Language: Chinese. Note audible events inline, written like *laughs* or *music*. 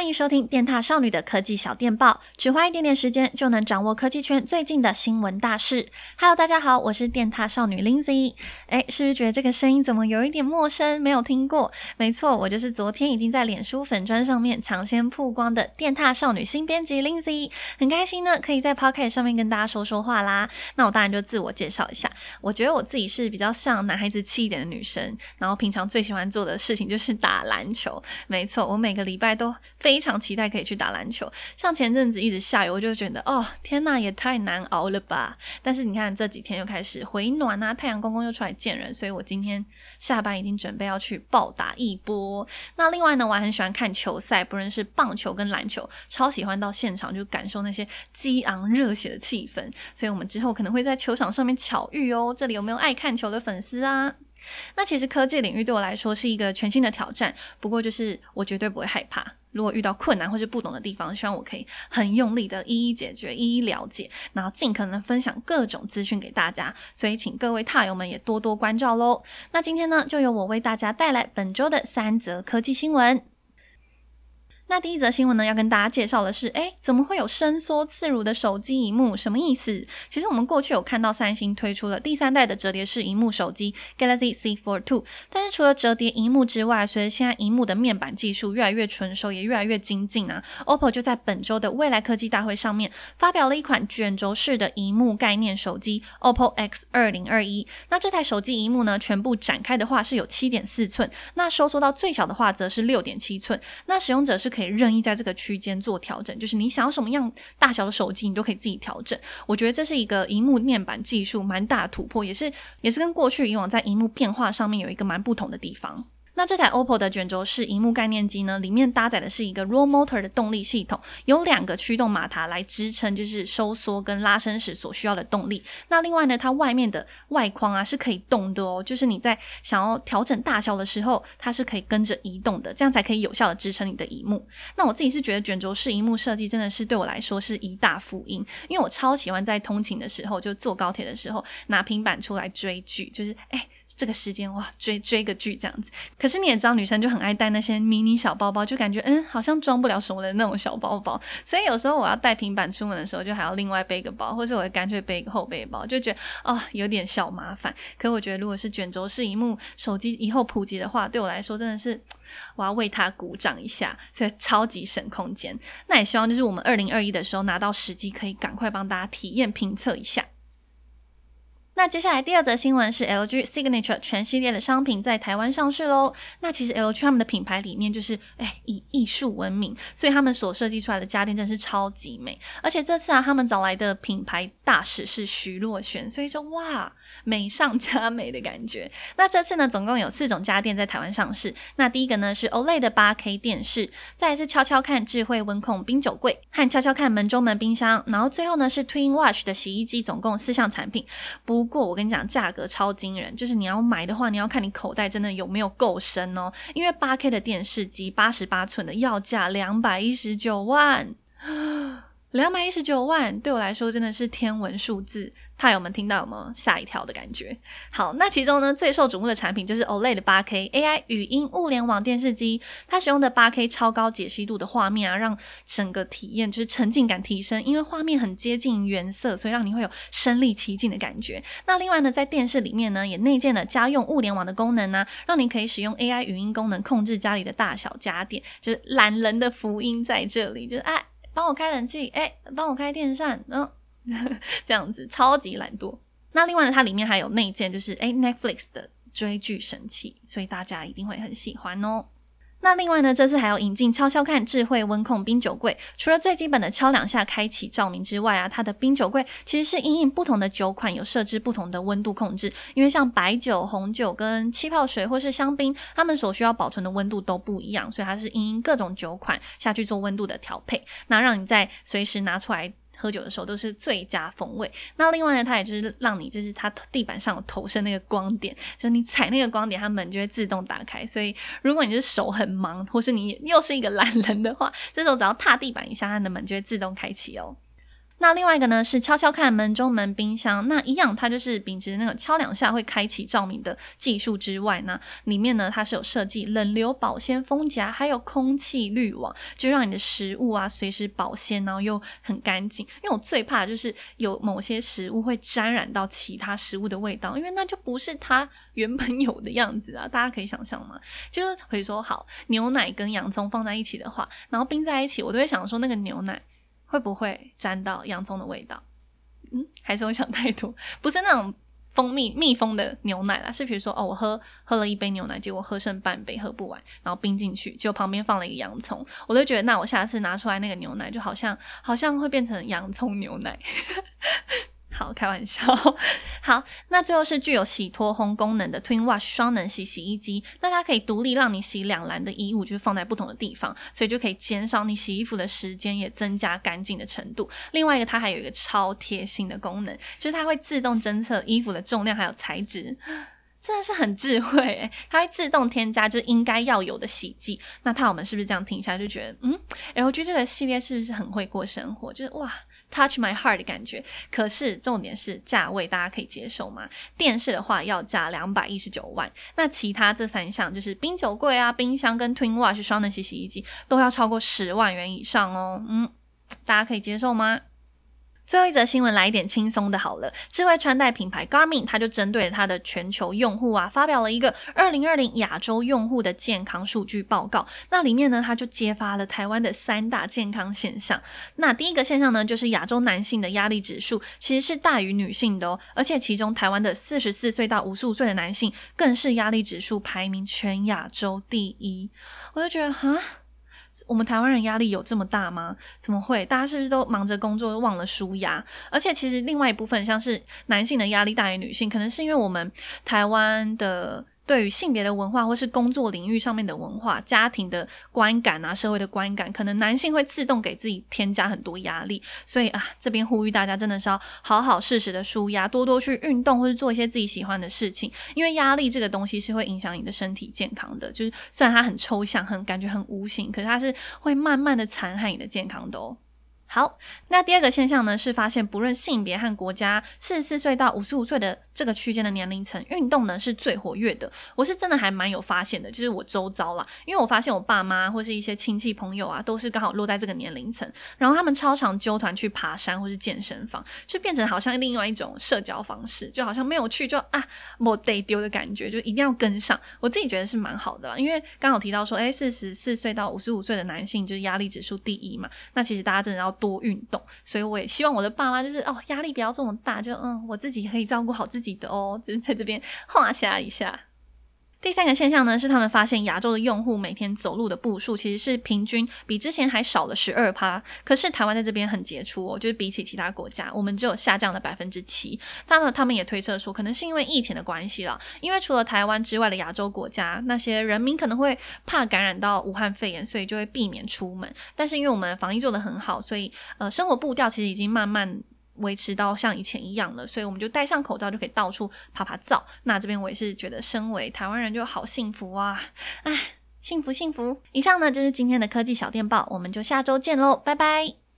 欢迎收听电踏少女的科技小电报，只花一点点时间就能掌握科技圈最近的新闻大事。Hello，大家好，我是电踏少女 Lindsay。哎，是不是觉得这个声音怎么有一点陌生？没有听过？没错，我就是昨天已经在脸书粉砖上面抢先曝光的电踏少女新编辑 Lindsay。很开心呢，可以在 Podcast 上面跟大家说说话啦。那我当然就自我介绍一下，我觉得我自己是比较像男孩子气一点的女生，然后平常最喜欢做的事情就是打篮球。没错，我每个礼拜都。非常期待可以去打篮球，像前阵子一直下雨，我就觉得哦天呐，也太难熬了吧。但是你看这几天又开始回暖啊，太阳公公又出来见人，所以我今天下班已经准备要去暴打一波。那另外呢，我还很喜欢看球赛，不论是棒球跟篮球，超喜欢到现场就感受那些激昂热血的气氛。所以我们之后可能会在球场上面巧遇哦。这里有没有爱看球的粉丝啊？那其实科技领域对我来说是一个全新的挑战，不过就是我绝对不会害怕。如果遇到困难或是不懂的地方，希望我可以很用力的一一解决、一一了解，然后尽可能分享各种资讯给大家。所以，请各位踏友们也多多关照喽。那今天呢，就由我为大家带来本周的三则科技新闻。那第一则新闻呢，要跟大家介绍的是，诶，怎么会有伸缩自如的手机荧幕？什么意思？其实我们过去有看到三星推出了第三代的折叠式荧幕手机 Galaxy Z Fold 2，但是除了折叠荧幕之外，随着现在荧幕的面板技术越来越纯熟，也越来越精进啊，OPPO 就在本周的未来科技大会上面发表了一款卷轴式的荧幕概念手机 OPPO X 二零二一。那这台手机萤幕呢，全部展开的话是有七点四寸，那收缩到最小的话则是六点七寸，那使用者是可以。可以任意在这个区间做调整，就是你想要什么样大小的手机，你都可以自己调整。我觉得这是一个荧幕面板技术蛮大的突破，也是也是跟过去以往在荧幕变化上面有一个蛮不同的地方。那这台 OPPO 的卷轴式荧幕概念机呢，里面搭载的是一个 r o l Motor 的动力系统，有两个驱动马达来支撑，就是收缩跟拉伸时所需要的动力。那另外呢，它外面的外框啊是可以动的哦，就是你在想要调整大小的时候，它是可以跟着移动的，这样才可以有效的支撑你的荧幕。那我自己是觉得卷轴式荧幕设计真的是对我来说是一大福音，因为我超喜欢在通勤的时候，就坐高铁的时候拿平板出来追剧，就是哎。这个时间哇，追追个剧这样子。可是你也知道，女生就很爱带那些迷你小包包，就感觉嗯，好像装不了什么的那种小包包。所以有时候我要带平板出门的时候，就还要另外背个包，或者我会干脆背一个后背包，就觉得哦有点小麻烦。可我觉得如果是卷轴式萤幕手机以后普及的话，对我来说真的是我要为它鼓掌一下，所以超级省空间。那也希望就是我们二零二一的时候拿到时机，可以赶快帮大家体验评测一下。那接下来第二则新闻是 LG Signature 全系列的商品在台湾上市喽。那其实 LG 他们的品牌理念就是，哎，以艺术闻名，所以他们所设计出来的家电真是超级美。而且这次啊，他们找来的品牌大使是徐若瑄，所以说哇，美上加美的感觉。那这次呢，总共有四种家电在台湾上市。那第一个呢是 OLED 的 8K 电视，再是悄悄看智慧温控冰酒柜和悄悄看门中门冰箱，然后最后呢是 TwinWatch 的洗衣机，总共四项产品。不不过我跟你讲，价格超惊人，就是你要买的话，你要看你口袋真的有没有够深哦。因为八 K 的电视机，八十八寸的，要价两百一十九万。两百一十九万对我来说真的是天文数字，怕友们听到有没有吓一跳的感觉？好，那其中呢最受瞩目的产品就是 OLED 的 8K AI 语音物联网电视机，它使用的 8K 超高解析度的画面啊，让整个体验就是沉浸感提升，因为画面很接近原色，所以让你会有身临其境的感觉。那另外呢，在电视里面呢也内建了家用物联网的功能呢、让你可以使用 AI 语音功能控制家里的大小家电，就是懒人的福音在这里，就是哎。帮我开冷气，哎，帮我开电扇，嗯、哦，*laughs* 这样子超级懒惰。那另外呢，它里面还有内建，就是哎，Netflix 的追剧神器，所以大家一定会很喜欢哦。那另外呢，这次还要引进敲敲看智慧温控冰酒柜，除了最基本的敲两下开启照明之外啊，它的冰酒柜其实是因应不同的酒款有设置不同的温度控制，因为像白酒、红酒跟气泡水或是香槟，它们所需要保存的温度都不一样，所以它是因应各种酒款下去做温度的调配，那让你在随时拿出来。喝酒的时候都是最佳风味。那另外呢，它也就是让你就是它地板上有投射那个光点，就是你踩那个光点，它门就会自动打开。所以如果你是手很忙，或是你又是一个懒人的话，这时候只要踏地板一下，它的门就会自动开启哦。那另外一个呢是敲敲看门中门冰箱，那一样它就是秉持那个敲两下会开启照明的技术之外呢，里面呢它是有设计冷流保鲜封夹，还有空气滤网，就让你的食物啊随时保鲜，然后又很干净。因为我最怕就是有某些食物会沾染到其他食物的味道，因为那就不是它原本有的样子啊。*laughs* 大家可以想象吗？就是比如说好牛奶跟洋葱放在一起的话，然后冰在一起，我都会想说那个牛奶。会不会沾到洋葱的味道？嗯，还是我想太多？不是那种蜂蜜密封的牛奶啦，是比如说哦，我喝喝了一杯牛奶，结果喝剩半杯，喝不完，然后冰进去，结果旁边放了一个洋葱，我都觉得那我下次拿出来那个牛奶，就好像好像会变成洋葱牛奶。好，开玩笑。好，那最后是具有洗脱烘功能的 Twin Wash 双能洗洗衣机，那它可以独立让你洗两篮的衣物，就是放在不同的地方，所以就可以减少你洗衣服的时间，也增加干净的程度。另外一个，它还有一个超贴心的功能，就是它会自动侦测衣服的重量还有材质，真的是很智慧诶。它会自动添加就应该要有的洗剂。那它我们是不是这样听一下就觉得，嗯，LG 这个系列是不是很会过生活？就是哇。Touch my heart 的感觉，可是重点是价位，大家可以接受吗？电视的话要价两百一十九万，那其他这三项就是冰酒柜啊、冰箱跟 Twin Wash 双能洗洗衣机都要超过十万元以上哦。嗯，大家可以接受吗？最后一则新闻来一点轻松的，好了，智慧穿戴品牌 Garmin，它就针对它的全球用户啊，发表了一个二零二零亚洲用户的健康数据报告。那里面呢，它就揭发了台湾的三大健康现象。那第一个现象呢，就是亚洲男性的压力指数其实是大于女性的哦，而且其中台湾的四十四岁到五十五岁的男性，更是压力指数排名全亚洲第一。我就觉得，哈。我们台湾人压力有这么大吗？怎么会？大家是不是都忙着工作，忘了舒压？而且其实另外一部分，像是男性的压力大于女性，可能是因为我们台湾的。对于性别的文化，或是工作领域上面的文化、家庭的观感啊、社会的观感，可能男性会自动给自己添加很多压力。所以啊，这边呼吁大家真的是要好好适时的舒压，多多去运动，或是做一些自己喜欢的事情。因为压力这个东西是会影响你的身体健康的，就是虽然它很抽象、很感觉很无形，可是它是会慢慢的残害你的健康的哦。好，那第二个现象呢，是发现不论性别和国家，四十四岁到五十五岁的这个区间的年龄层，运动呢是最活跃的。我是真的还蛮有发现的，就是我周遭啦，因为我发现我爸妈或是一些亲戚朋友啊，都是刚好落在这个年龄层，然后他们超常纠团去爬山或是健身房，就变成好像另外一种社交方式，就好像没有去就啊莫得丢的感觉，就一定要跟上。我自己觉得是蛮好的啦，因为刚好提到说，诶，四十四岁到五十五岁的男性就是压力指数第一嘛，那其实大家真的要。多运动，所以我也希望我的爸妈就是哦，压力不要这么大，就嗯，我自己可以照顾好自己的哦，就是在这边 *laughs* 画下一下。第三个现象呢，是他们发现亚洲的用户每天走路的步数其实是平均比之前还少了十二趴。可是台湾在这边很杰出哦，就是比起其他国家，我们只有下降了百分之七。他们他们也推测说，可能是因为疫情的关系啦，因为除了台湾之外的亚洲国家，那些人民可能会怕感染到武汉肺炎，所以就会避免出门。但是因为我们防疫做得很好，所以呃，生活步调其实已经慢慢。维持到像以前一样了，所以我们就戴上口罩就可以到处爬爬灶。那这边我也是觉得，身为台湾人就好幸福啊！哎，幸福幸福。以上呢就是今天的科技小电报，我们就下周见喽，拜拜。